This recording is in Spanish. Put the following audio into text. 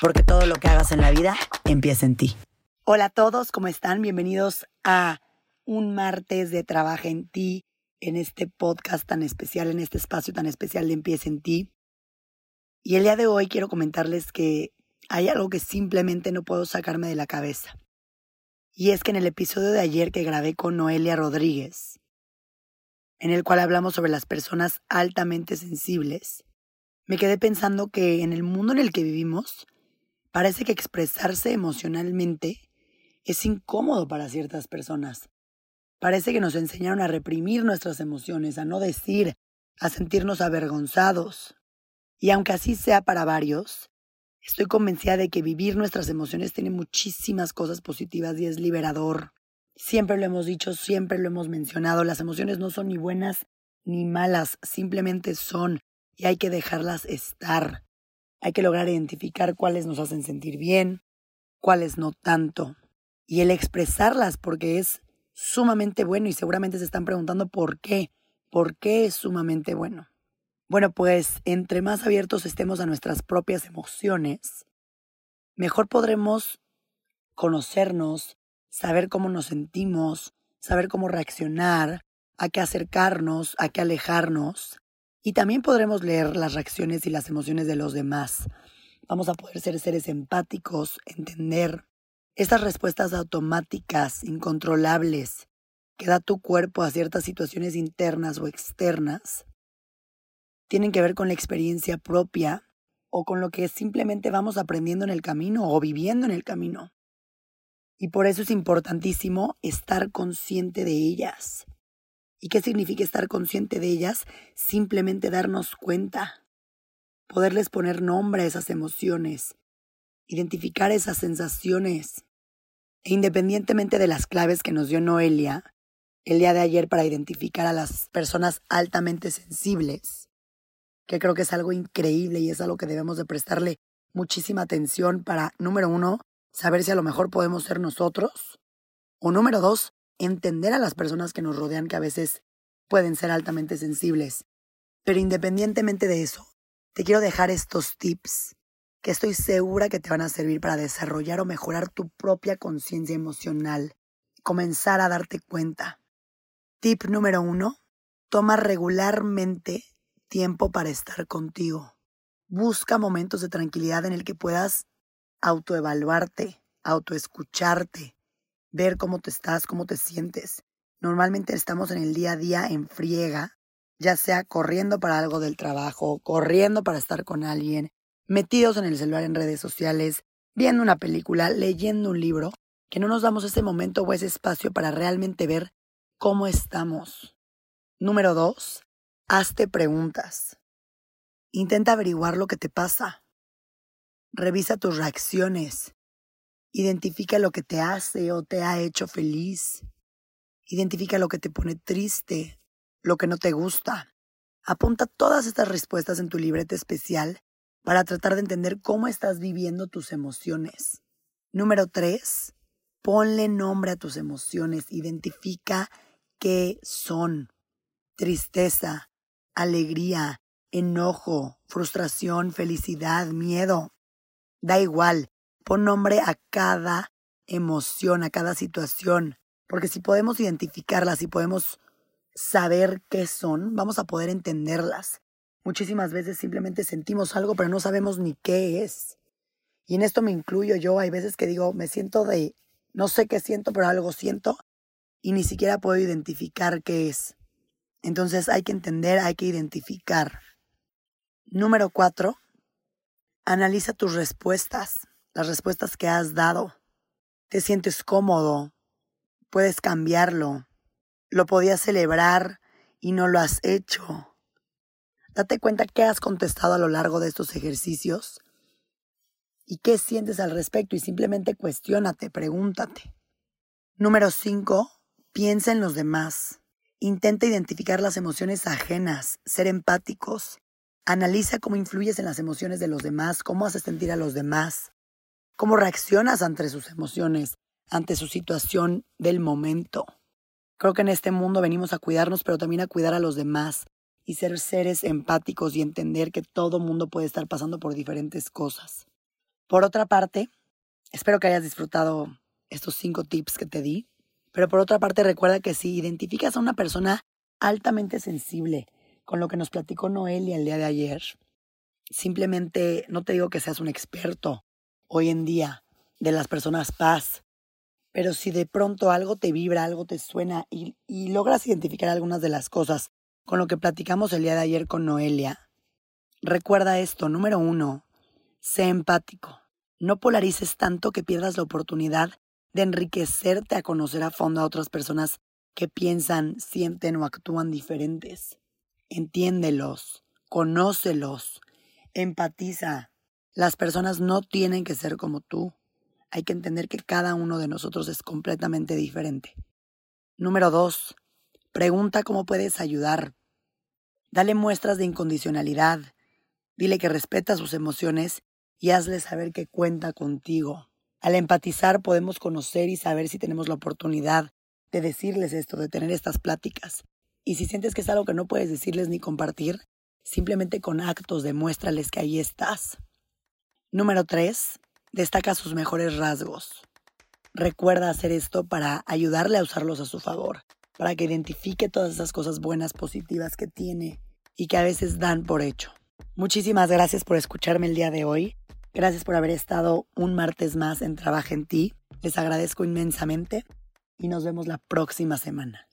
porque todo lo que hagas en la vida empieza en ti. Hola a todos, ¿cómo están? Bienvenidos a un martes de Trabaja en ti, en este podcast tan especial, en este espacio tan especial de Empieza en ti. Y el día de hoy quiero comentarles que hay algo que simplemente no puedo sacarme de la cabeza. Y es que en el episodio de ayer que grabé con Noelia Rodríguez, en el cual hablamos sobre las personas altamente sensibles, me quedé pensando que en el mundo en el que vivimos, Parece que expresarse emocionalmente es incómodo para ciertas personas. Parece que nos enseñaron a reprimir nuestras emociones, a no decir, a sentirnos avergonzados. Y aunque así sea para varios, estoy convencida de que vivir nuestras emociones tiene muchísimas cosas positivas y es liberador. Siempre lo hemos dicho, siempre lo hemos mencionado, las emociones no son ni buenas ni malas, simplemente son y hay que dejarlas estar. Hay que lograr identificar cuáles nos hacen sentir bien, cuáles no tanto. Y el expresarlas porque es sumamente bueno y seguramente se están preguntando por qué. ¿Por qué es sumamente bueno? Bueno, pues entre más abiertos estemos a nuestras propias emociones, mejor podremos conocernos, saber cómo nos sentimos, saber cómo reaccionar, a qué acercarnos, a qué alejarnos, y también podremos leer las reacciones y las emociones de los demás. Vamos a poder ser seres empáticos, entender estas respuestas automáticas, incontrolables, que da tu cuerpo a ciertas situaciones internas o externas, tienen que ver con la experiencia propia o con lo que simplemente vamos aprendiendo en el camino o viviendo en el camino. Y por eso es importantísimo estar consciente de ellas. ¿Y qué significa estar consciente de ellas? Simplemente darnos cuenta, poderles poner nombre a esas emociones, identificar esas sensaciones. E independientemente de las claves que nos dio Noelia el día de ayer para identificar a las personas altamente sensibles, que creo que es algo increíble y es algo que debemos de prestarle muchísima atención para, número uno, saber si a lo mejor podemos ser nosotros, o número dos, entender a las personas que nos rodean que a veces pueden ser altamente sensibles. Pero independientemente de eso, te quiero dejar estos tips que estoy segura que te van a servir para desarrollar o mejorar tu propia conciencia emocional comenzar a darte cuenta. Tip número uno, toma regularmente tiempo para estar contigo. Busca momentos de tranquilidad en el que puedas autoevaluarte, autoescucharte, ver cómo te estás, cómo te sientes. Normalmente estamos en el día a día en friega, ya sea corriendo para algo del trabajo, corriendo para estar con alguien, metidos en el celular en redes sociales, viendo una película, leyendo un libro, que no nos damos ese momento o ese espacio para realmente ver cómo estamos. Número dos, hazte preguntas. Intenta averiguar lo que te pasa. Revisa tus reacciones. Identifica lo que te hace o te ha hecho feliz. Identifica lo que te pone triste, lo que no te gusta. Apunta todas estas respuestas en tu libreta especial para tratar de entender cómo estás viviendo tus emociones. Número 3. Ponle nombre a tus emociones. Identifica qué son. Tristeza, alegría, enojo, frustración, felicidad, miedo. Da igual, Pon nombre a cada emoción, a cada situación, porque si podemos identificarlas y podemos saber qué son, vamos a poder entenderlas. Muchísimas veces simplemente sentimos algo, pero no sabemos ni qué es. Y en esto me incluyo yo. Hay veces que digo, me siento de, no sé qué siento, pero algo siento, y ni siquiera puedo identificar qué es. Entonces hay que entender, hay que identificar. Número cuatro, analiza tus respuestas las respuestas que has dado. Te sientes cómodo, puedes cambiarlo. Lo podías celebrar y no lo has hecho. Date cuenta que has contestado a lo largo de estos ejercicios ¿Y qué sientes al respecto? Y simplemente cuestiónate, pregúntate. Número 5. Piensa en los demás. Intenta identificar las emociones ajenas, ser empáticos. Analiza cómo influyes en las emociones de los demás, cómo haces sentir a los demás, cómo reaccionas ante sus emociones, ante su situación del momento. Creo que en este mundo venimos a cuidarnos, pero también a cuidar a los demás y ser seres empáticos y entender que todo mundo puede estar pasando por diferentes cosas. Por otra parte, espero que hayas disfrutado estos cinco tips que te di, pero por otra parte recuerda que si identificas a una persona altamente sensible con lo que nos platicó Noelia el día de ayer, simplemente no te digo que seas un experto hoy en día de las personas paz, pero si de pronto algo te vibra, algo te suena y, y logras identificar algunas de las cosas con lo que platicamos el día de ayer con Noelia, recuerda esto, número uno, sé empático. No polarices tanto que pierdas la oportunidad de enriquecerte a conocer a fondo a otras personas que piensan, sienten o actúan diferentes. Entiéndelos, conócelos, empatiza. Las personas no tienen que ser como tú hay que entender que cada uno de nosotros es completamente diferente. Número dos, pregunta cómo puedes ayudar. Dale muestras de incondicionalidad. Dile que respeta sus emociones y hazle saber que cuenta contigo. Al empatizar podemos conocer y saber si tenemos la oportunidad de decirles esto, de tener estas pláticas. Y si sientes que es algo que no puedes decirles ni compartir, simplemente con actos demuéstrales que ahí estás. Número tres, destaca sus mejores rasgos. Recuerda hacer esto para ayudarle a usarlos a su favor, para que identifique todas esas cosas buenas, positivas que tiene y que a veces dan por hecho. Muchísimas gracias por escucharme el día de hoy. Gracias por haber estado un martes más en Trabaja en ti. Les agradezco inmensamente y nos vemos la próxima semana.